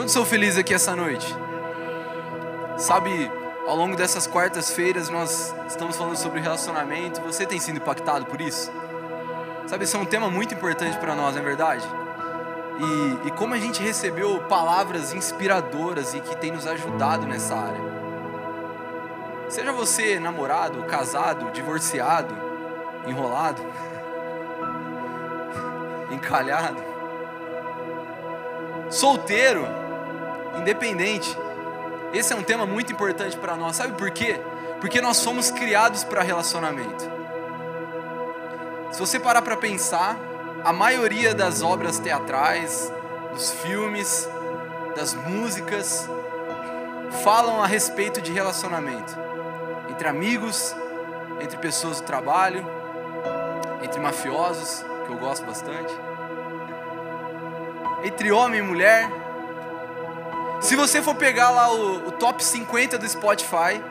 Quantos são felizes aqui essa noite? Sabe, ao longo dessas quartas-feiras nós estamos falando sobre relacionamento. Você tem sido impactado por isso? Sabe, esse é um tema muito importante para nós, não é verdade? E, e como a gente recebeu palavras inspiradoras e que tem nos ajudado nessa área. Seja você namorado, casado, divorciado, enrolado, encalhado, solteiro, independente. Esse é um tema muito importante para nós. Sabe por quê? Porque nós fomos criados para relacionamento. Se você parar para pensar, a maioria das obras teatrais, dos filmes, das músicas, falam a respeito de relacionamento entre amigos, entre pessoas do trabalho, entre mafiosos, que eu gosto bastante, entre homem e mulher. Se você for pegar lá o, o top 50 do Spotify,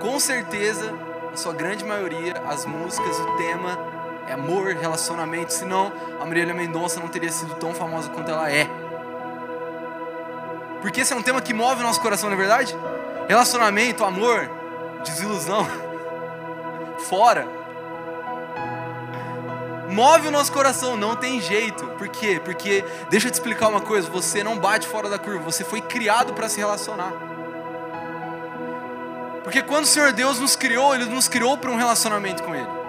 com certeza, a sua grande maioria, as músicas, o tema é amor, relacionamento, senão a Marília Mendonça não teria sido tão famosa quanto ela é. Porque esse é um tema que move o nosso coração, não é verdade? Relacionamento, amor, desilusão, fora. Move o nosso coração, não tem jeito. Por quê? Porque, deixa eu te explicar uma coisa: você não bate fora da curva, você foi criado para se relacionar. Porque quando o Senhor Deus nos criou, Ele nos criou para um relacionamento com Ele.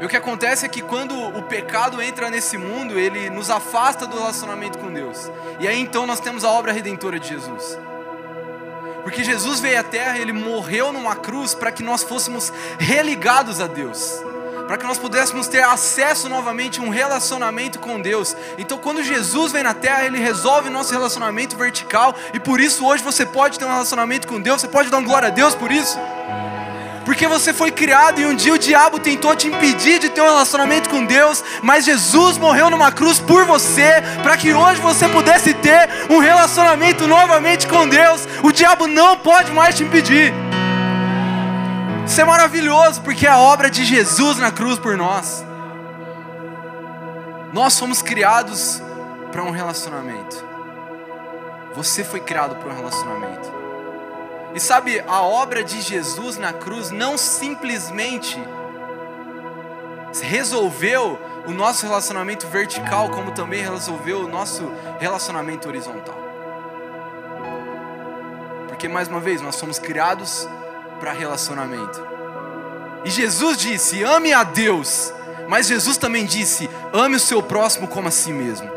E o que acontece é que quando o pecado entra nesse mundo, ele nos afasta do relacionamento com Deus. E aí então nós temos a obra redentora de Jesus. Porque Jesus veio à terra, ele morreu numa cruz para que nós fôssemos religados a Deus. Para que nós pudéssemos ter acesso novamente a um relacionamento com Deus. Então, quando Jesus vem na terra, ele resolve nosso relacionamento vertical. E por isso, hoje você pode ter um relacionamento com Deus. Você pode dar glória a Deus por isso. Porque você foi criado e um dia o diabo tentou te impedir de ter um relacionamento com Deus, mas Jesus morreu numa cruz por você, para que hoje você pudesse ter um relacionamento novamente com Deus. O diabo não pode mais te impedir. Isso é maravilhoso, porque é a obra de Jesus na cruz por nós. Nós fomos criados para um relacionamento. Você foi criado para um relacionamento. E sabe, a obra de Jesus na cruz não simplesmente resolveu o nosso relacionamento vertical, como também resolveu o nosso relacionamento horizontal. Porque, mais uma vez, nós somos criados para relacionamento. E Jesus disse: ame a Deus, mas Jesus também disse: ame o seu próximo como a si mesmo.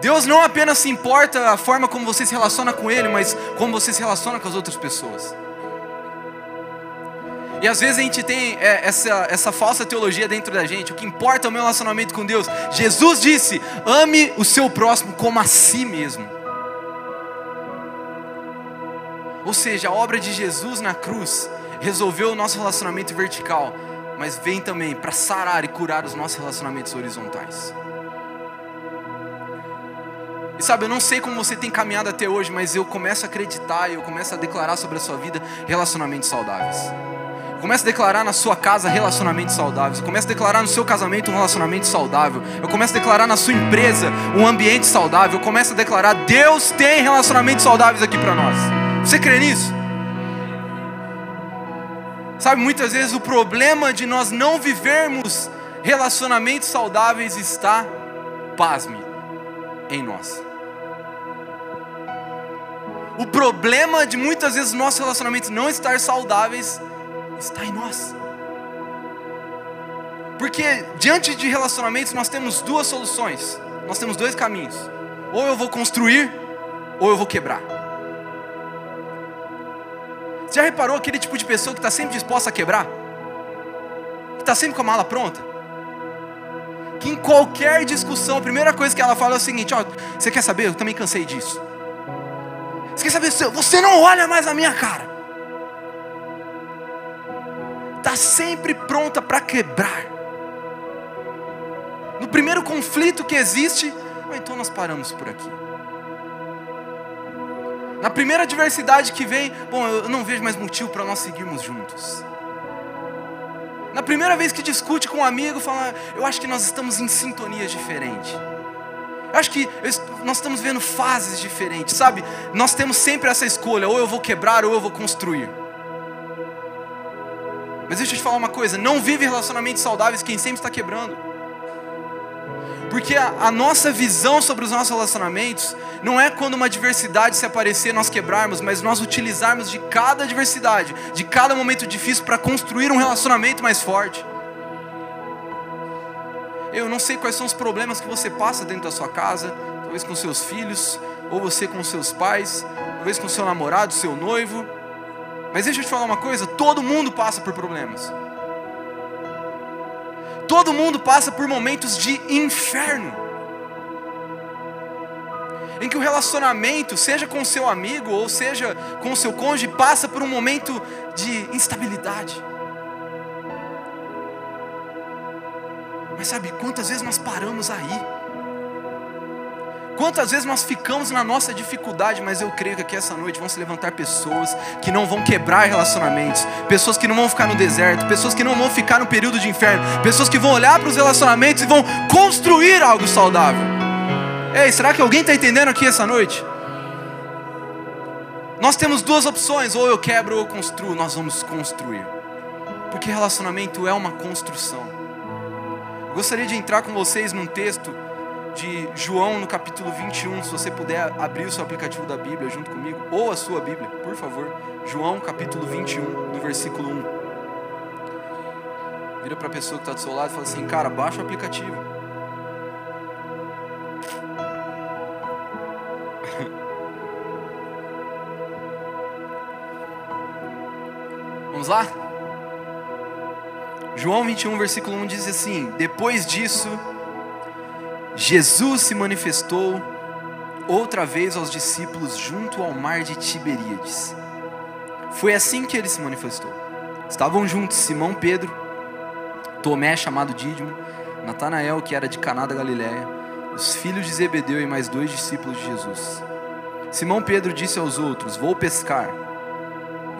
Deus não apenas se importa a forma como você se relaciona com Ele, mas como você se relaciona com as outras pessoas. E às vezes a gente tem é, essa, essa falsa teologia dentro da gente. O que importa é o meu relacionamento com Deus. Jesus disse: ame o seu próximo como a si mesmo. Ou seja, a obra de Jesus na cruz resolveu o nosso relacionamento vertical, mas vem também para sarar e curar os nossos relacionamentos horizontais. E sabe, eu não sei como você tem caminhado até hoje, mas eu começo a acreditar e eu começo a declarar sobre a sua vida relacionamentos saudáveis. Eu começo a declarar na sua casa relacionamentos saudáveis. Eu começo a declarar no seu casamento um relacionamento saudável. Eu começo a declarar na sua empresa um ambiente saudável. Eu começo a declarar Deus tem relacionamentos saudáveis aqui para nós. Você crê nisso? Sabe, muitas vezes o problema de nós não vivermos relacionamentos saudáveis está, pasme, em nós. O problema de muitas vezes nossos relacionamentos não estar saudáveis está em nós. Porque diante de relacionamentos nós temos duas soluções, nós temos dois caminhos: ou eu vou construir, ou eu vou quebrar. Você já reparou aquele tipo de pessoa que está sempre disposta a quebrar? Que está sempre com a mala pronta? Que em qualquer discussão, a primeira coisa que ela fala é o seguinte: ó, você quer saber? Eu também cansei disso. Você quer saber? Você não olha mais a minha cara. Está sempre pronta para quebrar. No primeiro conflito que existe, ah, então nós paramos por aqui. Na primeira adversidade que vem, bom, eu não vejo mais motivo para nós seguirmos juntos. Na primeira vez que discute com um amigo, fala, eu acho que nós estamos em sintonias diferentes. Eu acho que nós estamos vendo fases diferentes, sabe? Nós temos sempre essa escolha: ou eu vou quebrar ou eu vou construir. Mas deixa eu te falar uma coisa: não vive relacionamentos saudáveis quem sempre está quebrando. Porque a, a, nossa visão sobre os nossos relacionamentos não é quando uma adversidade se aparecer nós quebrarmos, mas nós utilizarmos de cada adversidade, de cada momento difícil para construir um relacionamento mais forte. Eu não sei quais são os problemas que você passa dentro da sua casa, talvez com seus filhos, ou você com seus pais, talvez com seu namorado, seu noivo. Mas deixa eu te falar uma coisa: todo mundo passa por problemas. Todo mundo passa por momentos de inferno. Em que o relacionamento, seja com seu amigo ou seja com o seu cônjuge, passa por um momento de instabilidade. Mas sabe quantas vezes nós paramos aí? Quantas vezes nós ficamos na nossa dificuldade, mas eu creio que aqui essa noite vão se levantar pessoas que não vão quebrar relacionamentos, pessoas que não vão ficar no deserto, pessoas que não vão ficar no período de inferno, pessoas que vão olhar para os relacionamentos e vão construir algo saudável. Ei, será que alguém está entendendo aqui essa noite? Nós temos duas opções, ou eu quebro ou eu construo, nós vamos construir. Porque relacionamento é uma construção. Eu gostaria de entrar com vocês num texto de João no capítulo 21, se você puder abrir o seu aplicativo da Bíblia junto comigo, ou a sua Bíblia, por favor. João capítulo 21, no versículo 1. Vira para a pessoa que está do seu lado e fala assim: Cara, baixa o aplicativo. Vamos lá? João 21, versículo 1 diz assim: Depois disso Jesus se manifestou outra vez aos discípulos junto ao mar de Tiberíades. Foi assim que ele se manifestou. Estavam juntos Simão Pedro, Tomé chamado Dídimo, Natanael que era de Caná da Galiléia, os filhos de Zebedeu e mais dois discípulos de Jesus. Simão Pedro disse aos outros: Vou pescar.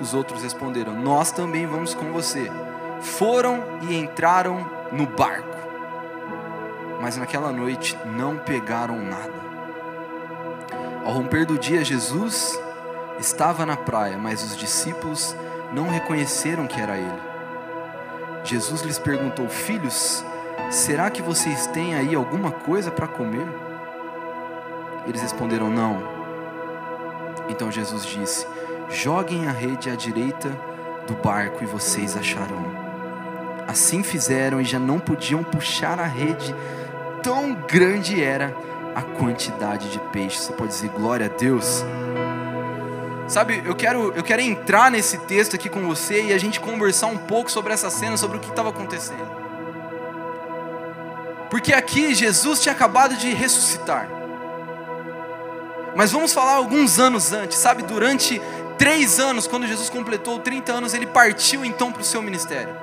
Os outros responderam: Nós também vamos com você. Foram e entraram no barco mas naquela noite não pegaram nada. Ao romper do dia, Jesus estava na praia, mas os discípulos não reconheceram que era ele. Jesus lhes perguntou: Filhos, será que vocês têm aí alguma coisa para comer? Eles responderam: Não. Então Jesus disse: Joguem a rede à direita do barco e vocês acharão. Assim fizeram e já não podiam puxar a rede tão grande era a quantidade de peixe. Você pode dizer glória a Deus. Sabe, eu quero, eu quero entrar nesse texto aqui com você e a gente conversar um pouco sobre essa cena, sobre o que estava acontecendo. Porque aqui Jesus tinha acabado de ressuscitar. Mas vamos falar alguns anos antes, sabe? Durante três anos, quando Jesus completou 30 anos, ele partiu então para o seu ministério.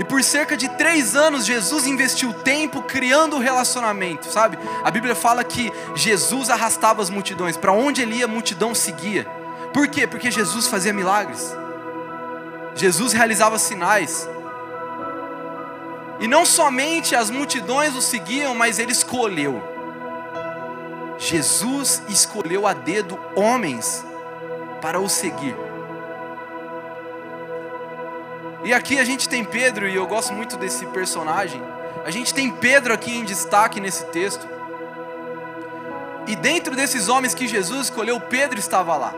E por cerca de três anos, Jesus investiu tempo criando relacionamento, sabe? A Bíblia fala que Jesus arrastava as multidões, para onde ele ia, a multidão seguia. Por quê? Porque Jesus fazia milagres, Jesus realizava sinais. E não somente as multidões o seguiam, mas ele escolheu. Jesus escolheu a dedo homens para o seguir. E aqui a gente tem Pedro, e eu gosto muito desse personagem. A gente tem Pedro aqui em destaque nesse texto. E dentro desses homens que Jesus escolheu, Pedro estava lá.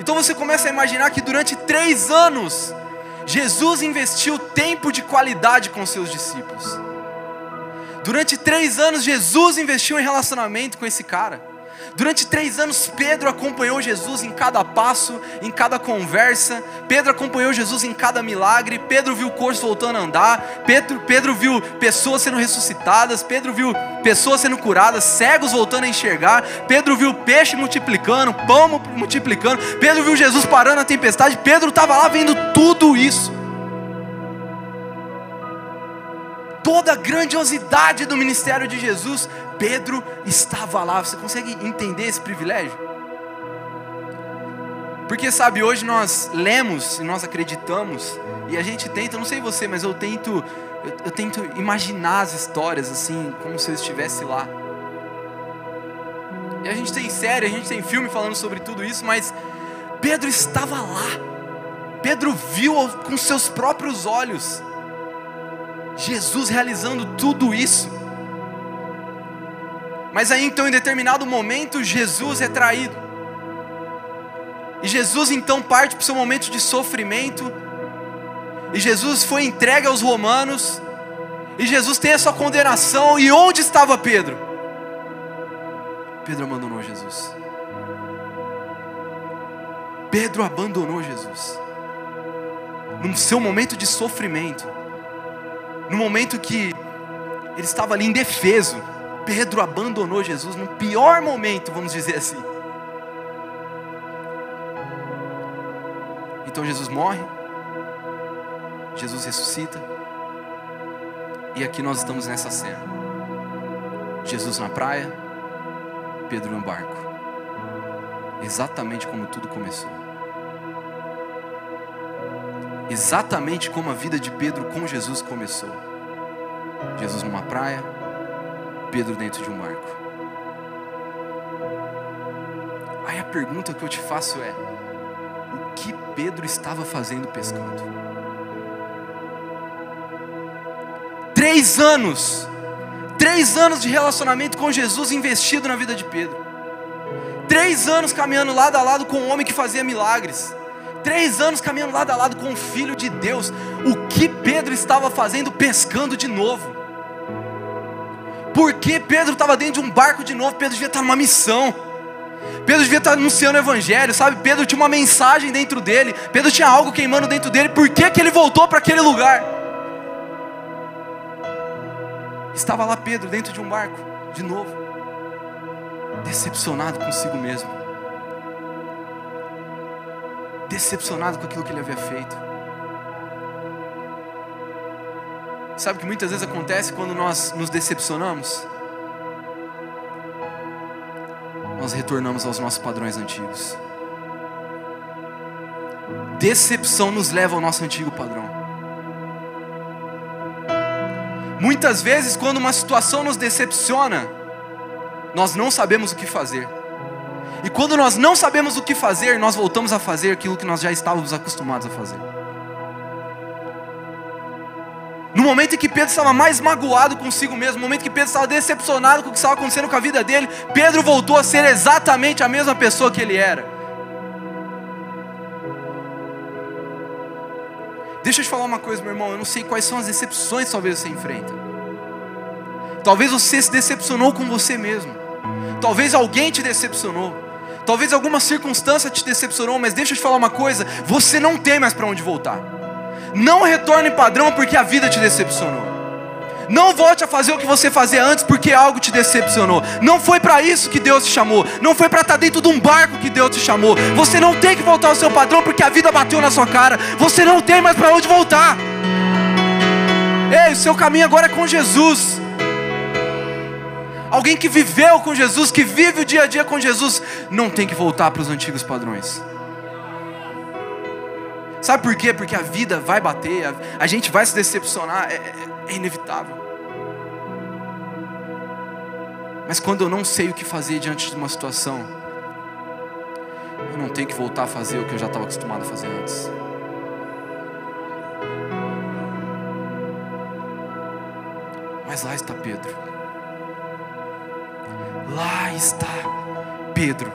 Então você começa a imaginar que durante três anos, Jesus investiu tempo de qualidade com seus discípulos. Durante três anos, Jesus investiu em relacionamento com esse cara. Durante três anos, Pedro acompanhou Jesus em cada passo, em cada conversa. Pedro acompanhou Jesus em cada milagre. Pedro viu corpos voltando a andar. Pedro, Pedro viu pessoas sendo ressuscitadas. Pedro viu pessoas sendo curadas, cegos voltando a enxergar. Pedro viu peixe multiplicando, pão multiplicando. Pedro viu Jesus parando a tempestade. Pedro estava lá vendo tudo isso. Toda a grandiosidade do ministério de Jesus Pedro estava lá. Você consegue entender esse privilégio? Porque sabe, hoje nós lemos e nós acreditamos, e a gente tenta, não sei você, mas eu tento Eu, eu tento imaginar as histórias assim, como se eu estivesse lá. E a gente tem série, a gente tem filme falando sobre tudo isso, mas Pedro estava lá. Pedro viu com seus próprios olhos Jesus realizando tudo isso. Mas aí então, em determinado momento, Jesus é traído. E Jesus então parte para o seu momento de sofrimento. E Jesus foi entregue aos romanos. E Jesus tem a sua condenação. E onde estava Pedro? Pedro abandonou Jesus. Pedro abandonou Jesus. No seu momento de sofrimento. No momento que ele estava ali indefeso Pedro abandonou Jesus no pior momento, vamos dizer assim. Então Jesus morre, Jesus ressuscita, e aqui nós estamos nessa cena. Jesus na praia, Pedro no barco. Exatamente como tudo começou. Exatamente como a vida de Pedro com Jesus começou. Jesus numa praia, Pedro dentro de um barco. Aí a pergunta que eu te faço é: o que Pedro estava fazendo pescando? Três anos, três anos de relacionamento com Jesus investido na vida de Pedro, três anos caminhando lado a lado com um homem que fazia milagres, três anos caminhando lado a lado com o Filho de Deus. O que Pedro estava fazendo pescando de novo? Porque Pedro estava dentro de um barco de novo, Pedro devia estar numa missão. Pedro devia estar anunciando o evangelho, sabe? Pedro tinha uma mensagem dentro dele, Pedro tinha algo queimando dentro dele. Por que, que ele voltou para aquele lugar? Estava lá Pedro dentro de um barco, de novo, decepcionado consigo mesmo, decepcionado com aquilo que ele havia feito. Sabe o que muitas vezes acontece quando nós nos decepcionamos? Nós retornamos aos nossos padrões antigos. Decepção nos leva ao nosso antigo padrão. Muitas vezes, quando uma situação nos decepciona, nós não sabemos o que fazer. E quando nós não sabemos o que fazer, nós voltamos a fazer aquilo que nós já estávamos acostumados a fazer. No momento em que Pedro estava mais magoado consigo mesmo, no momento que Pedro estava decepcionado com o que estava acontecendo com a vida dele, Pedro voltou a ser exatamente a mesma pessoa que ele era. Deixa eu te falar uma coisa, meu irmão. Eu não sei quais são as decepções que talvez você enfrenta. Talvez você se decepcionou com você mesmo. Talvez alguém te decepcionou. Talvez alguma circunstância te decepcionou, mas deixa eu te falar uma coisa: você não tem mais para onde voltar. Não retorne padrão porque a vida te decepcionou. Não volte a fazer o que você fazia antes porque algo te decepcionou. Não foi para isso que Deus te chamou. Não foi para estar tá dentro de um barco que Deus te chamou. Você não tem que voltar ao seu padrão porque a vida bateu na sua cara. Você não tem mais para onde voltar. Ei, o seu caminho agora é com Jesus. Alguém que viveu com Jesus, que vive o dia a dia com Jesus, não tem que voltar para os antigos padrões. Sabe por quê? Porque a vida vai bater, a, a gente vai se decepcionar, é, é, é inevitável. Mas quando eu não sei o que fazer diante de uma situação, eu não tenho que voltar a fazer o que eu já estava acostumado a fazer antes. Mas lá está Pedro. Lá está Pedro,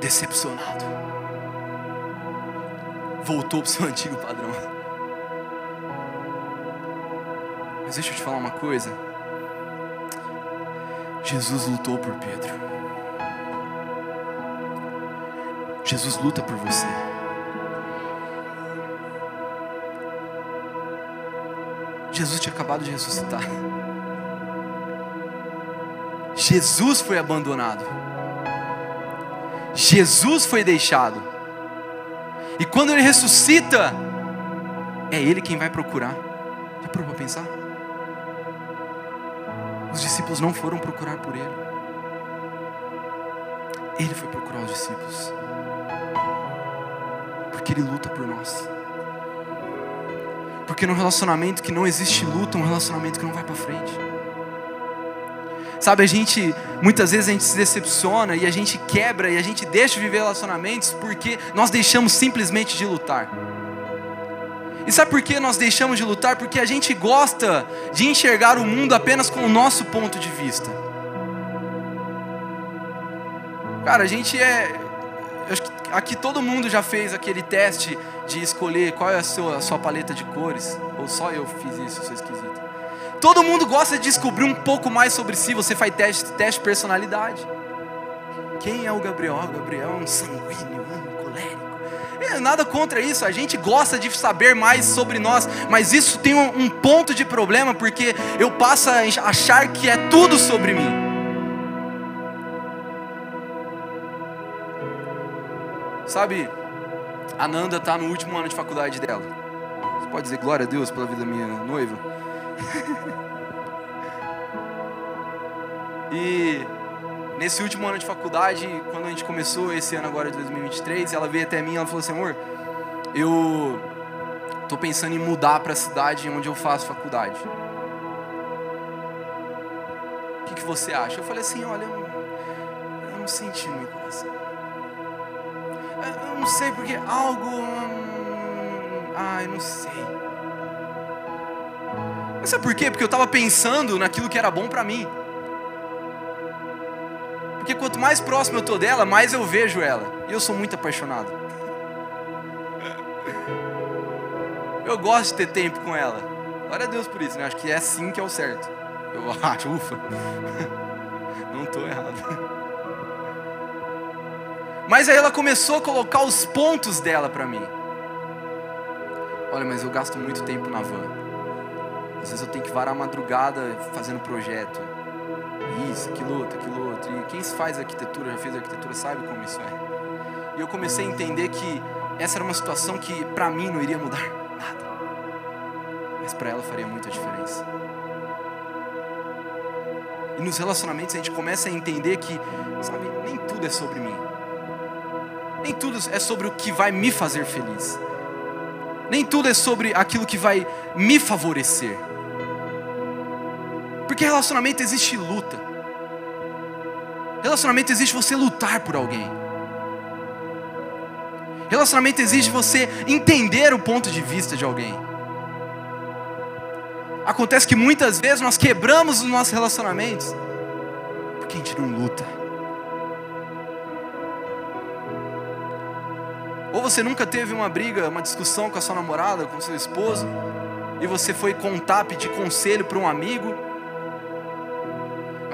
decepcionado voltou para o seu antigo padrão. Mas deixa eu te falar uma coisa. Jesus lutou por Pedro. Jesus luta por você. Jesus tinha acabado de ressuscitar. Jesus foi abandonado. Jesus foi deixado. E quando ele ressuscita, é ele quem vai procurar. Já parou para pensar? Os discípulos não foram procurar por ele. Ele foi procurar os discípulos. Porque ele luta por nós. Porque num relacionamento que não existe luta, um relacionamento que não vai para frente. Sabe, a gente, muitas vezes a gente se decepciona e a gente quebra e a gente deixa de viver relacionamentos porque nós deixamos simplesmente de lutar. E sabe por que nós deixamos de lutar? Porque a gente gosta de enxergar o mundo apenas com o nosso ponto de vista. Cara, a gente é. Aqui todo mundo já fez aquele teste de escolher qual é a sua, a sua paleta de cores. Ou só eu fiz isso, sou esquisito. Todo mundo gosta de descobrir um pouco mais sobre si. Você faz teste, teste de personalidade. Quem é o Gabriel? O Gabriel é um sanguíneo, um colérico. É, nada contra isso, a gente gosta de saber mais sobre nós, mas isso tem um, um ponto de problema porque eu passo a achar que é tudo sobre mim. Sabe, a Nanda está no último ano de faculdade dela. Você pode dizer glória a Deus pela vida da minha noiva? E nesse último ano de faculdade, quando a gente começou esse ano agora de 2023, ela veio até mim e falou assim: amor, eu tô pensando em mudar para a cidade onde eu faço faculdade. O que, que você acha? Eu falei assim: olha, eu, eu não senti no meu coração. Eu não sei porque algo. Hum, ai, não sei. Mas sabe por quê? Porque eu estava pensando naquilo que era bom para mim. Porque quanto mais próximo eu estou dela, mais eu vejo ela. E eu sou muito apaixonado. Eu gosto de ter tempo com ela. Glória a Deus por isso, né? Acho que é assim que é o certo. Eu acho, ufa. Não estou errado. Mas aí ela começou a colocar os pontos dela para mim. Olha, mas eu gasto muito tempo na van. Às vezes eu tenho que varar a madrugada fazendo projeto. Isso, aquilo outro, aquilo outro. E quem faz arquitetura, já fez arquitetura, sabe como isso é. E eu comecei a entender que essa era uma situação que para mim não iria mudar nada. Mas para ela faria muita diferença. E nos relacionamentos a gente começa a entender que, sabe, nem tudo é sobre mim. Nem tudo é sobre o que vai me fazer feliz. Nem tudo é sobre aquilo que vai me favorecer. Porque relacionamento existe luta. Relacionamento existe você lutar por alguém. Relacionamento exige você entender o ponto de vista de alguém. Acontece que muitas vezes nós quebramos os nossos relacionamentos porque a gente não luta. Ou você nunca teve uma briga, uma discussão com a sua namorada, com seu esposo, e você foi contar, pedir conselho para um amigo,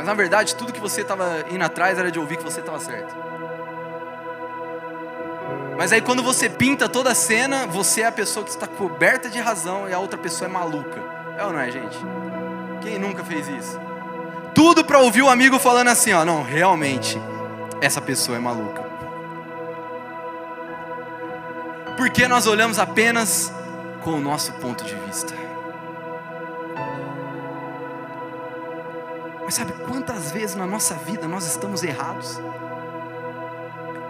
mas na verdade tudo que você estava indo atrás era de ouvir que você estava certo. Mas aí quando você pinta toda a cena, você é a pessoa que está coberta de razão e a outra pessoa é maluca. É ou não é, gente? Quem nunca fez isso? Tudo para ouvir o amigo falando assim, ó, não, realmente essa pessoa é maluca. Porque nós olhamos apenas com o nosso ponto de vista. Mas sabe quantas vezes na nossa vida nós estamos errados?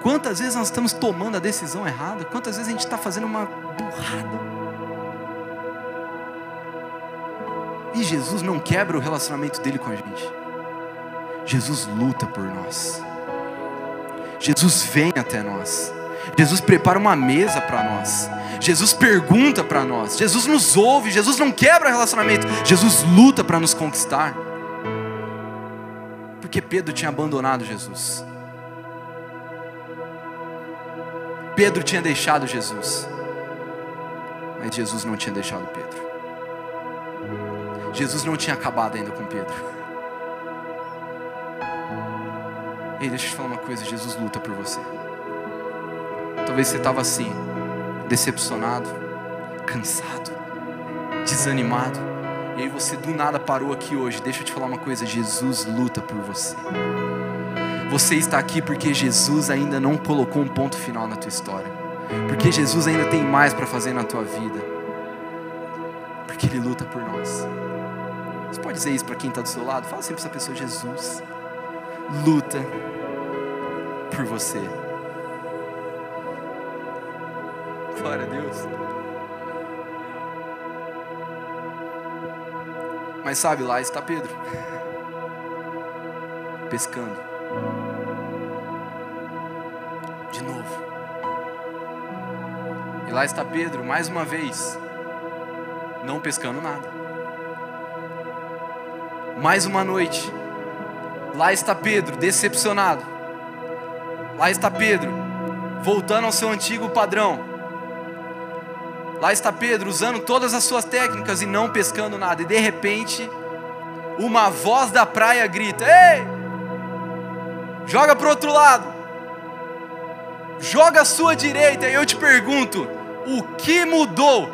Quantas vezes nós estamos tomando a decisão errada? Quantas vezes a gente está fazendo uma burrada? E Jesus não quebra o relacionamento dele com a gente. Jesus luta por nós. Jesus vem até nós. Jesus prepara uma mesa para nós. Jesus pergunta para nós. Jesus nos ouve. Jesus não quebra relacionamento. Jesus luta para nos conquistar. Porque Pedro tinha abandonado Jesus. Pedro tinha deixado Jesus. Mas Jesus não tinha deixado Pedro. Jesus não tinha acabado ainda com Pedro. Ei, deixa eu te falar uma coisa: Jesus luta por você. Talvez você estava assim, decepcionado, cansado, desanimado. E aí você do nada parou aqui hoje. Deixa eu te falar uma coisa: Jesus luta por você. Você está aqui porque Jesus ainda não colocou um ponto final na tua história. Porque Jesus ainda tem mais para fazer na tua vida. Porque Ele luta por nós. Você pode dizer isso para quem está do seu lado? Fala sempre para essa pessoa: Jesus luta por você. Glória a Deus. Mas sabe, lá está Pedro, pescando. De novo. E lá está Pedro, mais uma vez, não pescando nada. Mais uma noite, lá está Pedro, decepcionado. Lá está Pedro, voltando ao seu antigo padrão. Lá está Pedro usando todas as suas técnicas e não pescando nada. E de repente, uma voz da praia grita: Ei, joga para o outro lado, joga a sua direita. E eu te pergunto: o que mudou?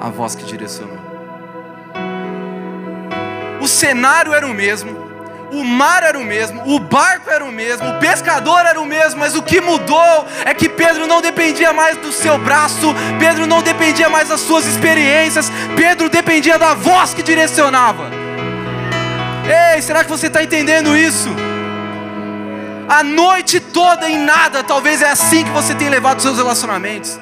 A voz que direcionou. O cenário era o mesmo, o mar era o mesmo, o barco era o mesmo, o pescador era o mesmo, mas o que mudou é que Pedro não dependia mais do seu braço, Pedro não dependia mais das suas experiências, Pedro dependia da voz que direcionava. Ei, será que você está entendendo isso? A noite toda em nada, talvez é assim que você tem levado seus relacionamentos.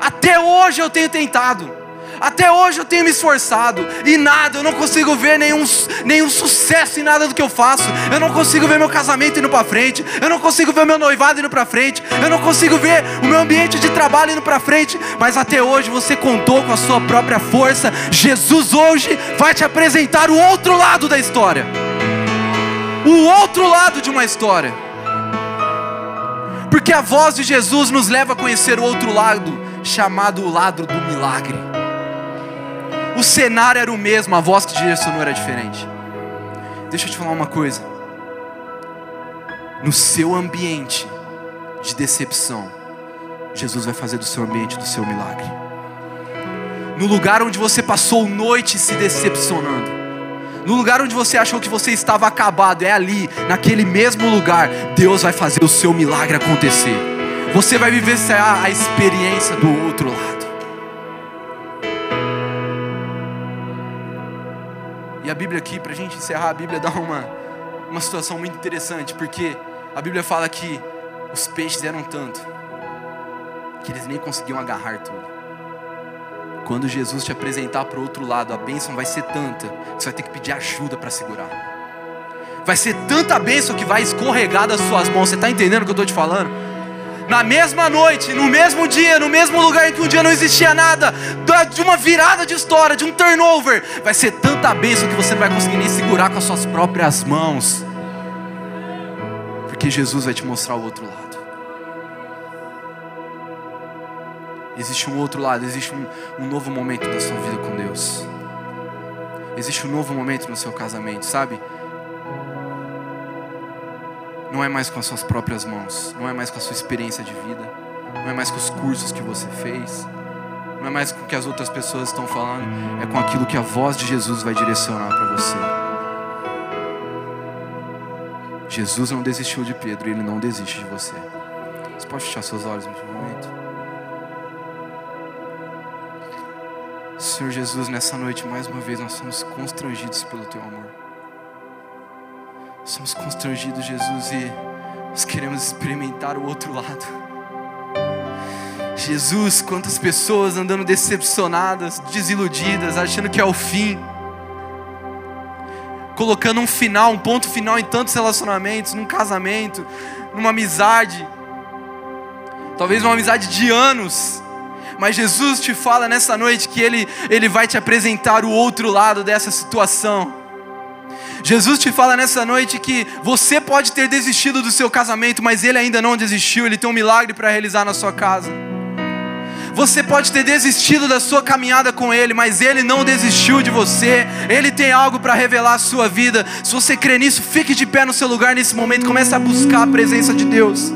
Até hoje eu tenho tentado. Até hoje eu tenho me esforçado e nada, eu não consigo ver nenhum, nenhum sucesso em nada do que eu faço. Eu não consigo ver meu casamento indo para frente, eu não consigo ver meu noivado indo para frente, eu não consigo ver o meu ambiente de trabalho indo para frente, mas até hoje você contou com a sua própria força. Jesus hoje vai te apresentar o outro lado da história. O outro lado de uma história. Porque a voz de Jesus nos leva a conhecer o outro lado, chamado o lado do milagre. O cenário era o mesmo, a voz que direcionou era diferente. Deixa eu te falar uma coisa. No seu ambiente de decepção, Jesus vai fazer do seu ambiente do seu milagre. No lugar onde você passou noite se decepcionando, no lugar onde você achou que você estava acabado, é ali, naquele mesmo lugar, Deus vai fazer o seu milagre acontecer. Você vai viver a experiência do outro lado. E a Bíblia aqui, para a gente encerrar, a Bíblia dá uma, uma situação muito interessante, porque a Bíblia fala que os peixes eram tanto que eles nem conseguiam agarrar tudo. Quando Jesus te apresentar para o outro lado, a bênção vai ser tanta que você vai ter que pedir ajuda para segurar. Vai ser tanta bênção que vai escorregar das suas mãos. Você está entendendo o que eu estou te falando? Na mesma noite, no mesmo dia, no mesmo lugar em que um dia não existia nada, de uma virada de história, de um turnover, vai ser tanta bênção que você não vai conseguir nem segurar com as suas próprias mãos, porque Jesus vai te mostrar o outro lado. Existe um outro lado, existe um, um novo momento da sua vida com Deus. Existe um novo momento no seu casamento, sabe? Não é mais com as suas próprias mãos, não é mais com a sua experiência de vida, não é mais com os cursos que você fez, não é mais com o que as outras pessoas estão falando, é com aquilo que a voz de Jesus vai direcionar para você. Jesus não desistiu de Pedro e ele não desiste de você. Você pode fechar seus olhos nesse momento? Senhor Jesus, nessa noite, mais uma vez, nós somos constrangidos pelo Teu amor. Somos constrangidos, Jesus, e nós queremos experimentar o outro lado. Jesus, quantas pessoas andando decepcionadas, desiludidas, achando que é o fim, colocando um final, um ponto final em tantos relacionamentos, num casamento, numa amizade, talvez uma amizade de anos, mas Jesus te fala nessa noite que Ele, Ele vai te apresentar o outro lado dessa situação. Jesus te fala nessa noite que você pode ter desistido do seu casamento, mas ele ainda não desistiu, ele tem um milagre para realizar na sua casa. Você pode ter desistido da sua caminhada com Ele, mas Ele não desistiu de você. Ele tem algo para revelar a sua vida. Se você crê nisso, fique de pé no seu lugar nesse momento. Comece a buscar a presença de Deus.